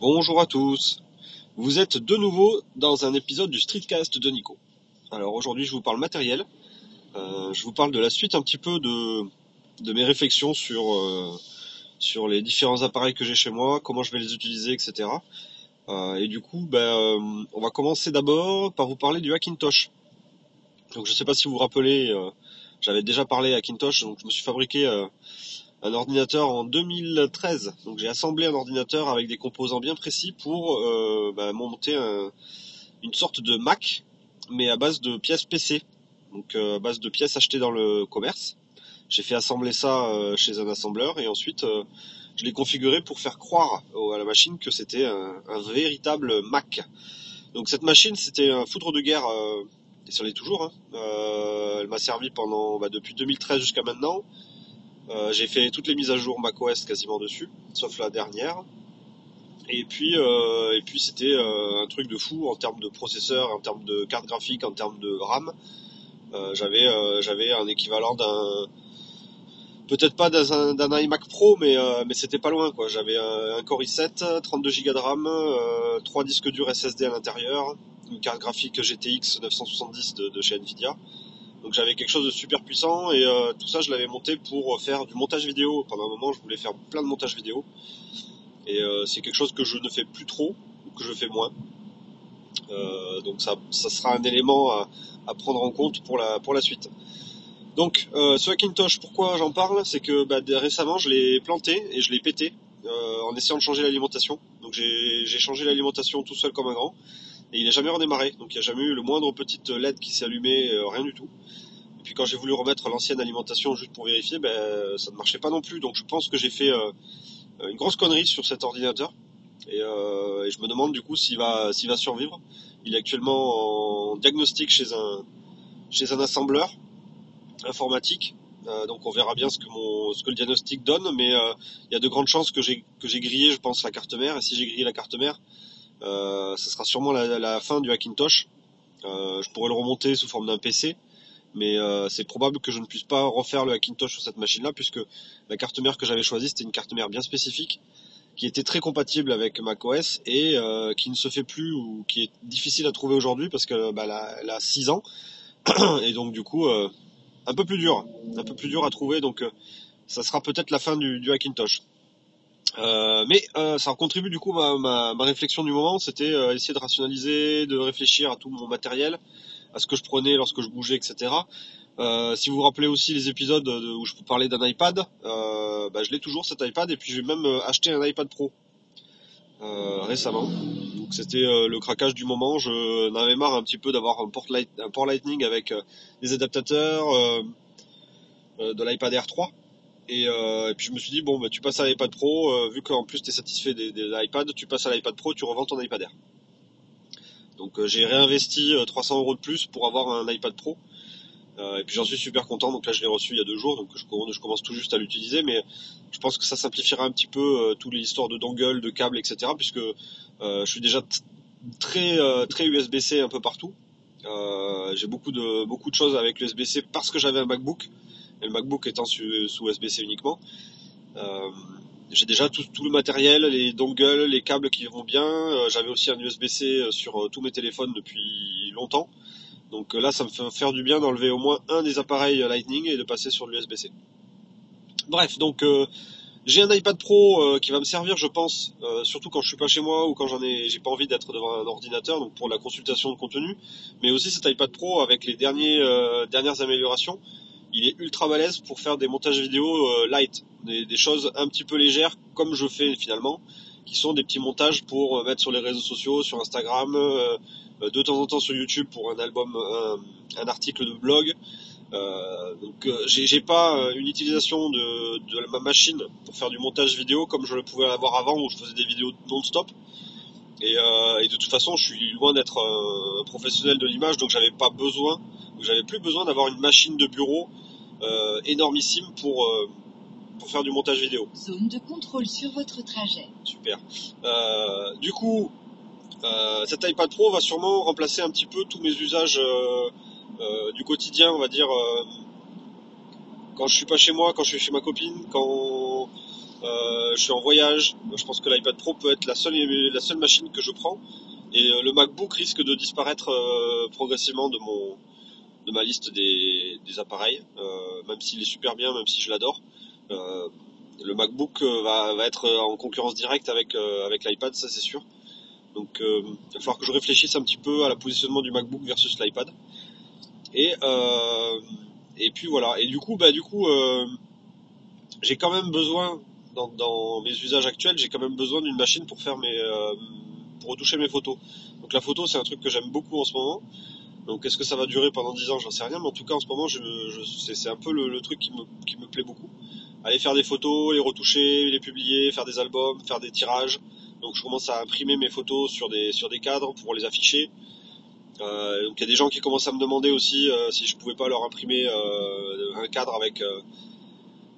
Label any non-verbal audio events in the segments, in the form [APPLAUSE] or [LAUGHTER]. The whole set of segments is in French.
Bonjour à tous. Vous êtes de nouveau dans un épisode du Streetcast de Nico. Alors aujourd'hui je vous parle matériel. Euh, je vous parle de la suite un petit peu de, mes réflexions sur, euh, sur les différents appareils que j'ai chez moi, comment je vais les utiliser, etc. Euh, et du coup, ben, on va commencer d'abord par vous parler du Hackintosh. Donc je ne sais pas si vous vous rappelez, j'avais déjà parlé Hackintosh, donc je me suis fabriqué un ordinateur en 2013. Donc j'ai assemblé un ordinateur avec des composants bien précis pour euh, bah, monter un- une sorte de Mac, mais à base de pièces PC. Donc euh, à base de pièces achetées dans le commerce. J'ai fait assembler ça euh, chez un assembleur et ensuite je l'ai configuré pour faire croire à la machine que c'était un, véritable Mac. Donc cette machine c'était un foudre de guerre et ça l'est toujours. hein. Elle m'a servi pendant bah, depuis 2013 jusqu'à maintenant. Euh, j'ai fait toutes les mises à jour macOS quasiment dessus, sauf la dernière. Et puis, euh, et puis c'était euh, un truc de fou en termes de processeur, en termes de carte graphique, en termes de RAM. J'avais, j'avais un équivalent d'un, peut-être pas d'un, iMac Pro, mais, mais c'était pas loin quoi. J'avais un, Core i7, 32 Go de RAM, euh, 3 disques durs SSD à l'intérieur, une carte graphique GTX 970 de, de chez Nvidia. Donc j'avais quelque chose de super puissant et euh, tout ça je l'avais monté pour faire du montage vidéo. Pendant un moment je voulais faire plein de montage vidéo et euh, c'est quelque chose que je ne fais plus trop ou que je fais moins. Euh, donc ça, ça sera un élément à, prendre en compte pour la, pour la suite. Donc euh, ce Hackintosh, pourquoi j'en parle? C'est que bah, récemment je l'ai planté et je l'ai pété en essayant de changer l'alimentation. Donc j'ai changé l'alimentation tout seul comme un grand et il n'a jamais redémarré. Donc il n'y a jamais eu le moindre petit LED qui s'est allumé, euh, rien du tout. Et puis quand j'ai voulu remettre l'ancienne alimentation juste pour vérifier, ben, ça ne marchait pas non plus. Donc je pense que j'ai fait euh, une grosse connerie sur cet ordinateur. Et, euh, et je me demande du coup s'il va, va survivre. Il est actuellement en diagnostic chez un, chez un assembleur informatique. Donc on verra bien ce que, mon, ce que le diagnostic donne. Mais il y a de grandes chances que j'ai, grillé, je pense, la carte mère. Et si j'ai grillé la carte mère, ce sera sûrement la, la fin du Hackintosh. Euh, je pourrais le remonter sous forme d'un PC mais euh, c'est probable que je ne puisse pas refaire le Hackintosh sur cette machine-là, puisque la carte mère que j'avais choisie, c'était une carte mère bien spécifique, qui était très compatible avec macOS et euh, qui ne se fait plus ou qui est difficile à trouver aujourd'hui parce que bah, elle a 6 ans [COUGHS] et donc du coup euh, un peu plus dur, un peu plus dur à trouver. Donc euh, ça sera peut-être la fin du, du Hackintosh. Euh, mais euh, ça contribue du coup ma, ma, réflexion du moment, c'était euh, essayer de rationaliser, de réfléchir à tout mon matériel, à ce que je prenais lorsque je bougeais, etc. Si vous vous rappelez aussi les épisodes de- où je vous parlais d'un iPad, bah, je l'ai toujours cet iPad et puis j'ai même acheté un iPad Pro récemment. Donc c'était le craquage du moment. Je n'avais marre un petit peu d'avoir un un port Lightning avec des adaptateurs de l'iPad Air 3. Et, euh, et puis je me suis dit bon bah tu passes à l'iPad Pro, euh, vu qu'en plus tu es satisfait des, des iPads, tu passes à l'iPad Pro, tu revends ton iPad Air. Donc euh, j'ai réinvesti euh, 300 euros de plus pour avoir un iPad Pro. Euh, et puis j'en suis super content. Donc là je l'ai reçu il y a deux jours, donc je, commence- tout juste à l'utiliser, mais je pense que ça simplifiera un petit peu euh, toutes les histoires de dongle, de câbles, etc. Puisque euh, je suis déjà très euh, très USB-C un peu partout. Euh, j'ai beaucoup de beaucoup de choses avec l'USB-C parce que j'avais un MacBook le MacBook étant sous USB-C uniquement. Euh, j'ai déjà tout, le matériel, les dongles, les câbles qui vont bien. Euh, j'avais aussi un USB-C sur euh, tous mes téléphones depuis longtemps. Donc là, ça me fait faire du bien d'enlever au moins un des appareils Lightning et de passer sur l'USB-C. Bref, donc j'ai un iPad Pro qui va me servir, je pense, surtout quand je suis pas chez moi ou quand j'ai pas envie d'être devant un ordinateur, pour la consultation de contenu. Mais aussi cet iPad Pro avec les dernières améliorations, il est ultra balèze pour faire des montages vidéo euh, light, des, choses un petit peu légères comme je fais finalement, qui sont des petits montages pour euh, mettre sur les réseaux sociaux, sur Instagram, euh, de temps en temps sur YouTube pour un album, un, article de blog. Euh, donc j'ai pas une utilisation de, ma machine pour faire du montage vidéo comme je le pouvais l'avoir avant où je faisais des vidéos non-stop. Et, et de toute façon, je suis loin d'être professionnel de l'image, donc j'avais pas besoin, j'avais plus besoin d'avoir une machine de bureau euh, énormissime pour euh, pour faire du montage vidéo. Zone de contrôle sur votre trajet. Super. Euh, du coup, cet iPad Pro va sûrement remplacer un petit peu tous mes usages du quotidien, on va dire. quand je suis pas chez moi, quand je suis chez ma copine, quand je suis en voyage. Je pense que l'iPad Pro peut être la seule, la seule machine que je prends. Et le MacBook risque de disparaître progressivement de mon de ma liste des, appareils, même s'il est super bien, même si je l'adore. le MacBook va, va, être en concurrence directe avec avec l'iPad, ça c'est sûr. Donc il va falloir que je réfléchisse un petit peu à la positionnement du MacBook versus l'iPad. Et et puis voilà. Et du coup, bah du coup, j'ai quand même besoin dans, mes usages actuels, j'ai quand même besoin d'une machine pour faire mes, euh, pour retoucher mes photos. Donc la photo, c'est un truc que j'aime beaucoup en ce moment. Donc est-ce que ça va durer pendant 10 ans, j'en sais rien, mais en tout cas en ce moment, c'est un peu le, truc qui me, plaît beaucoup. Aller faire des photos, les retoucher, les publier, faire des albums, faire des tirages. Donc je commence à imprimer mes photos sur des cadres pour les afficher. Euh, donc il y a des gens qui commencent à me demander aussi euh, si je pouvais pas leur imprimer un cadre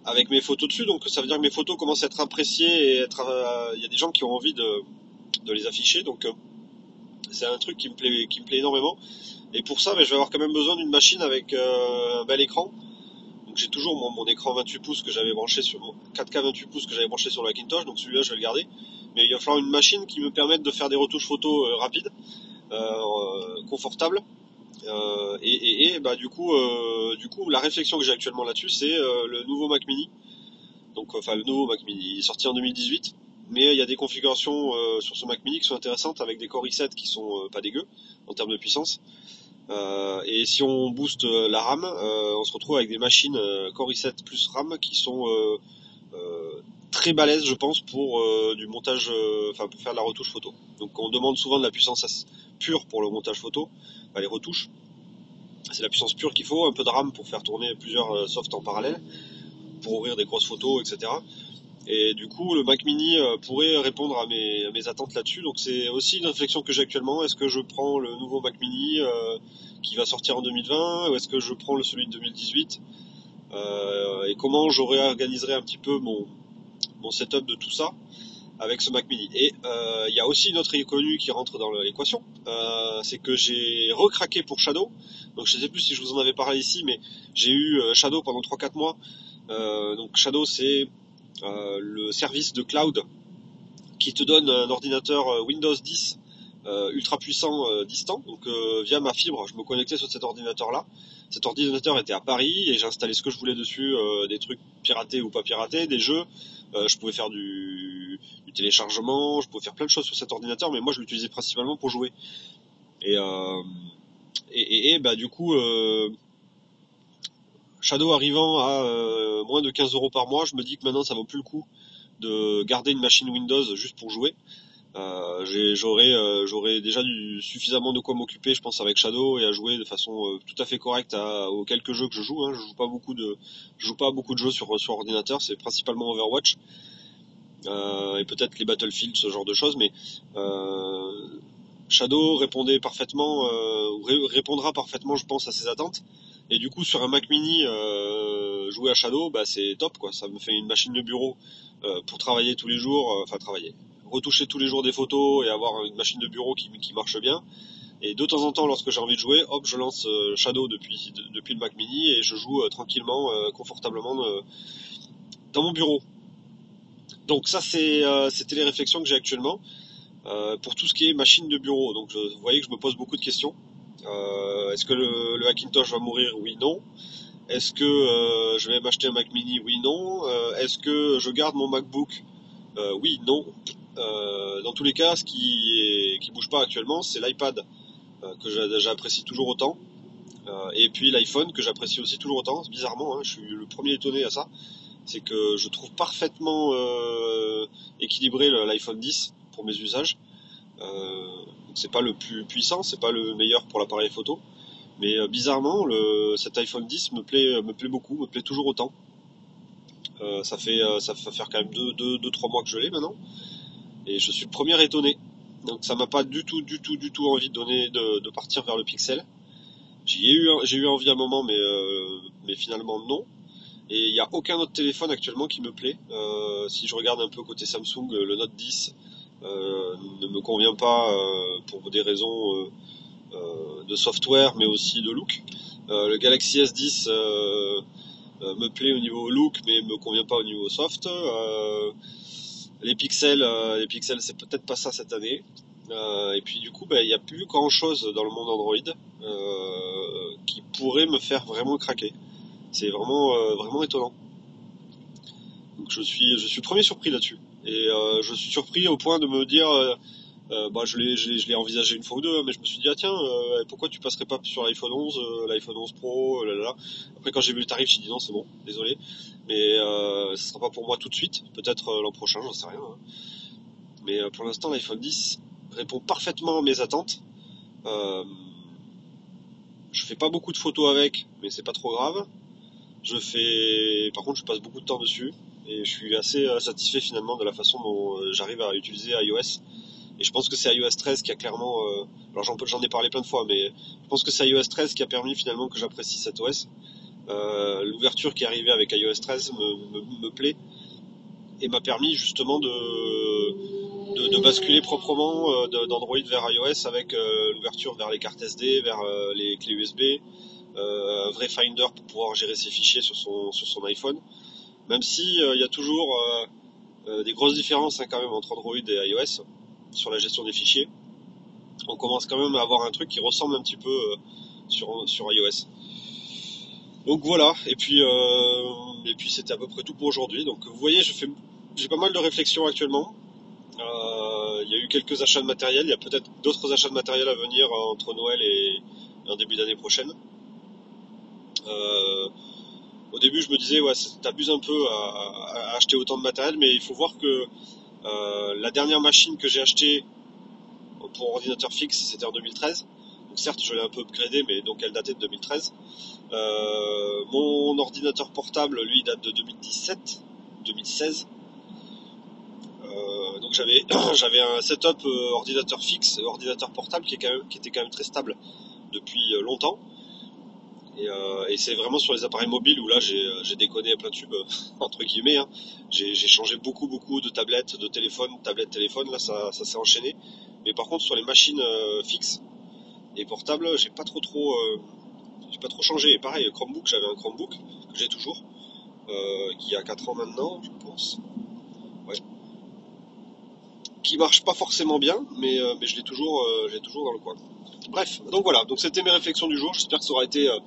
avec mes photos dessus, donc ça veut dire que mes photos commencent à être appréciées et euh, il y a des gens qui ont envie de, de les afficher, donc euh, c'est un truc qui me plaît, qui me plaît énormément. Et pour ça, ben, je vais avoir quand même besoin d'une machine avec euh, un bel écran. Donc j'ai toujours mon, écran 28 pouces que j'avais branché sur mon 4K 28 pouces que j'avais branché sur le Macintosh, donc celui-là je vais le garder. Mais il va falloir une machine qui me permette de faire des retouches photos rapides, confortables euh, et, et, bah du coup, euh, du coup, la réflexion que j'ai actuellement là-dessus, c'est euh, le nouveau Mac Mini. Donc, enfin, le nouveau Mac Mini, est sorti en 2018, mais il y a des configurations sur ce Mac Mini qui sont intéressantes avec des Core i7 qui sont pas dégueux en termes de puissance. et si on booste la RAM, on se retrouve avec des machines Core i7 plus RAM qui sont très balèzes, je pense, pour faire de la retouche photo. Donc on demande souvent de la puissance pure pour le montage photo les retouches. C'est la puissance pure qu'il faut, un peu de RAM pour faire tourner plusieurs euh, softs en parallèle, pour ouvrir des grosses photos, etc. Et du coup, le Mac Mini euh, pourrait répondre à mes, attentes là-dessus. Donc c'est aussi une réflexion que j'ai actuellement. Est-ce que je prends le nouveau Mac Mini euh, qui va sortir en 2020 ou est-ce que je prends le celui de 2018 Et comment j'aurais organisé un petit peu mon, setup de tout ça avec ce Mac Mini. Et euh, il y a aussi une autre inconnue qui rentre dans l'équation, euh, c'est que j'ai recraqué pour Shadow. Donc je sais plus si je vous en avais parlé ici, mais j'ai eu euh, Shadow pendant 3-4 mois. donc Shadow c'est le service de cloud qui te donne un ordinateur Windows 10 ultra puissant distant. Donc via ma fibre, je me connectais sur cet ordinateur là. Cet ordinateur était à Paris et j'ai installé ce que je voulais dessus, des trucs piratés ou pas piratés, des jeux. je pouvais faire du téléchargement, je pouvais faire plein de choses sur cet ordinateur, mais moi je l'utilisais principalement pour jouer. Et, euh, et, et, bah du coup, euh, Shadow arrivant à euh, moins de 15 euros par mois, je me dis que maintenant ça vaut plus le coup de garder une machine Windows juste pour jouer. Euh, j'aurais euh, déjà du, suffisamment de quoi m'occuper, je pense, avec Shadow et à jouer de façon euh, tout à fait correcte à, aux quelques jeux que je joue. Hein. Je joue pas beaucoup de je joue pas beaucoup de jeux sur sur ordinateur, c'est principalement Overwatch. Euh, et peut-être les Battlefield, ce genre de choses, mais euh, Shadow répondait parfaitement, euh, répondra parfaitement, je pense, à ses attentes. Et du coup, sur un Mac Mini, jouer à Shadow, bah, c'est top, quoi. Ça me fait une machine de bureau pour travailler tous les jours, enfin travailler, retoucher tous les jours des photos et avoir une machine de bureau qui, marche bien. Et de temps en temps, lorsque j'ai envie de jouer, hop, je lance Shadow depuis, le Mac Mini et je joue tranquillement, confortablement dans mon bureau. Donc ça, euh, c'était les réflexions que j'ai actuellement euh, pour tout ce qui est machine de bureau. Donc vous voyez que je me pose beaucoup de questions. Euh, est-ce que le, le, Hackintosh va mourir? Oui, non. Est-ce que je vais m'acheter un Mac Mini? Oui, non. est-ce que je garde mon MacBook? Oui, non. dans tous les cas, ce qui est, qui bouge pas actuellement, c'est l'iPad que j'apprécie toujours autant. et puis l'iPhone que j'apprécie aussi toujours autant. Bizarrement, hein, je suis le premier étonné à ça c'est que je trouve parfaitement euh, équilibré l'iPhone 10 pour mes usages. Euh, c'est pas le plus puissant, c'est pas le meilleur pour l'appareil photo, mais euh, bizarrement, le, cet iPhone 10 me plaît, me plaît beaucoup, me plaît toujours autant. Euh, ça fait, ça va faire quand même 2-3 deux, deux, trois mois que je l'ai maintenant, et je suis le premier étonné. Donc ça m'a pas du tout, du tout, du tout envie de donner, de, partir vers le Pixel. J'ai eu, j'ai eu envie un moment, mais, mais finalement non. Et il n'y a aucun autre téléphone actuellement qui me plaît. Euh, si je regarde un peu côté Samsung, euh, le Note 10 euh, ne me convient pas pour des raisons de software, mais aussi de look. le Galaxy S10 euh, me plaît au niveau look, mais me convient pas au niveau soft. Euh, les pixels, euh, les pixels, c'est peut-être pas ça cette année. et puis du coup, bah, il n'y a plus grand chose dans le monde Android qui pourrait me faire vraiment craquer. C'est vraiment, vraiment étonnant. Donc je suis, je suis premier surpris là-dessus. Et je suis surpris au point de me dire, euh, bah, je l'ai, envisagé une fois ou deux, mais je me suis dit ah tiens, euh, pourquoi tu passerais pas sur l'iPhone 11, euh, l'iPhone 11 Pro, là, là, Après quand j'ai vu le tarif, j'ai dit non c'est bon, désolé, mais euh, ce sera pas pour moi tout de suite, peut-être l'an prochain, j'en sais rien. Hein. Mais pour l'instant l'iPhone 10 répond parfaitement à mes attentes. je fais pas beaucoup de photos avec, mais c'est pas trop grave. Je fais, par contre, je passe beaucoup de temps dessus et je suis assez satisfait finalement de la façon dont j'arrive à utiliser iOS et je pense que c'est iOS 13 qui a clairement, euh, alors j'en, ai parlé plein de fois, mais je pense que c'est iOS 13 qui a permis finalement que j'apprécie cet OS. Euh, l'ouverture qui est arrivée avec iOS 13 me, plaît et m'a permis justement de, basculer proprement euh, d'Android vers iOS avec l'ouverture vers les cartes SD, vers les clés USB, un vrai Finder pour pouvoir gérer ses fichiers sur son iPhone. Même si il y a toujours des grosses différences hein, quand même entre Android et iOS sur la gestion des fichiers. On commence quand même à avoir un truc qui ressemble un petit peu euh, sur, iOS. Donc voilà, et puis euh, et c'était à peu près tout pour aujourd'hui. Donc vous voyez, j'ai pas mal de réflexions actuellement. Euh, il y a eu quelques achats de matériel, il y a peut-être d'autres achats de matériel à venir entre Noël et, en début d'année prochaine. Au début, je me disais ouais, t'abuses un peu à, acheter autant de matériel, mais il faut voir que euh, la dernière machine que j'ai achetée pour ordinateur fixe, c'était en 2013. Donc certes, je l'ai un peu upgradé, mais donc elle datait de 2013. Euh, mon ordinateur portable, lui, date de 2017, 2016. Euh, donc j'avais [COUGHS] j'avais un setup ordinateur fixe, ordinateur portable qui, qui était quand même très stable depuis longtemps. Euh, et, c'est vraiment sur les appareils mobiles où là j'ai euh, déconné à plein tube, euh, [LAUGHS] entre guillemets. Hein. J'ai changé beaucoup beaucoup de tablettes, de téléphones, tablettes, téléphones, là ça, s'est enchaîné. Mais par contre sur les machines fixes et portables, j'ai pas trop trop pas trop changé. Et pareil, Chromebook, j'avais un Chromebook que j'ai toujours, qui a 4 ans maintenant, je pense. Qui marche pas forcément bien, mais, mais je l'ai toujours, j'ai toujours dans le coin. Bref, donc voilà, donc c'était mes réflexions du jour. J'espère que ça aura été euh,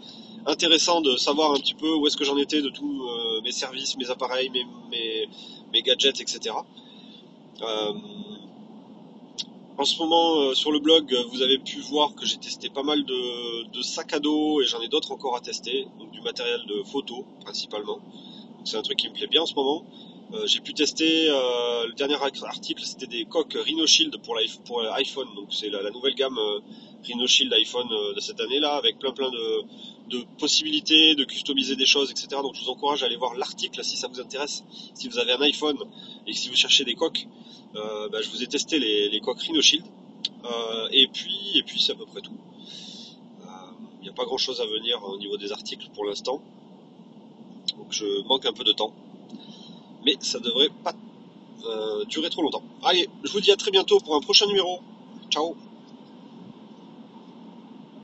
intéressant de savoir un petit peu où est-ce que j'en étais de tous euh, mes services, mes appareils, mes, gadgets, etc. Euh, en ce moment, sur le blog, vous avez pu voir que j'ai testé pas mal de, sacs à dos et j'en ai d'autres encore à tester, donc du matériel de photo principalement. C'est un truc qui me plaît bien en ce moment. J'ai pu tester le dernier article, c'était des coques Rhino Shield pour l'iPhone, donc c'est la, nouvelle gamme Rhino Shield iPhone euh, de cette année là, avec plein plein de, possibilités de customiser des choses, etc. Donc je vous encourage à aller voir l'article si ça vous intéresse. Si vous avez un iPhone et si vous cherchez des coques, euh, bah, je vous ai testé les, coques Rhino Shield. Euh, et puis, et puis c'est à peu près tout. Il n'y a pas grand chose à venir au niveau des articles pour l'instant. Donc je manque un peu de temps. Mais ça devrait pas durer trop longtemps. Allez, je vous dis à très bientôt pour un prochain numéro. Ciao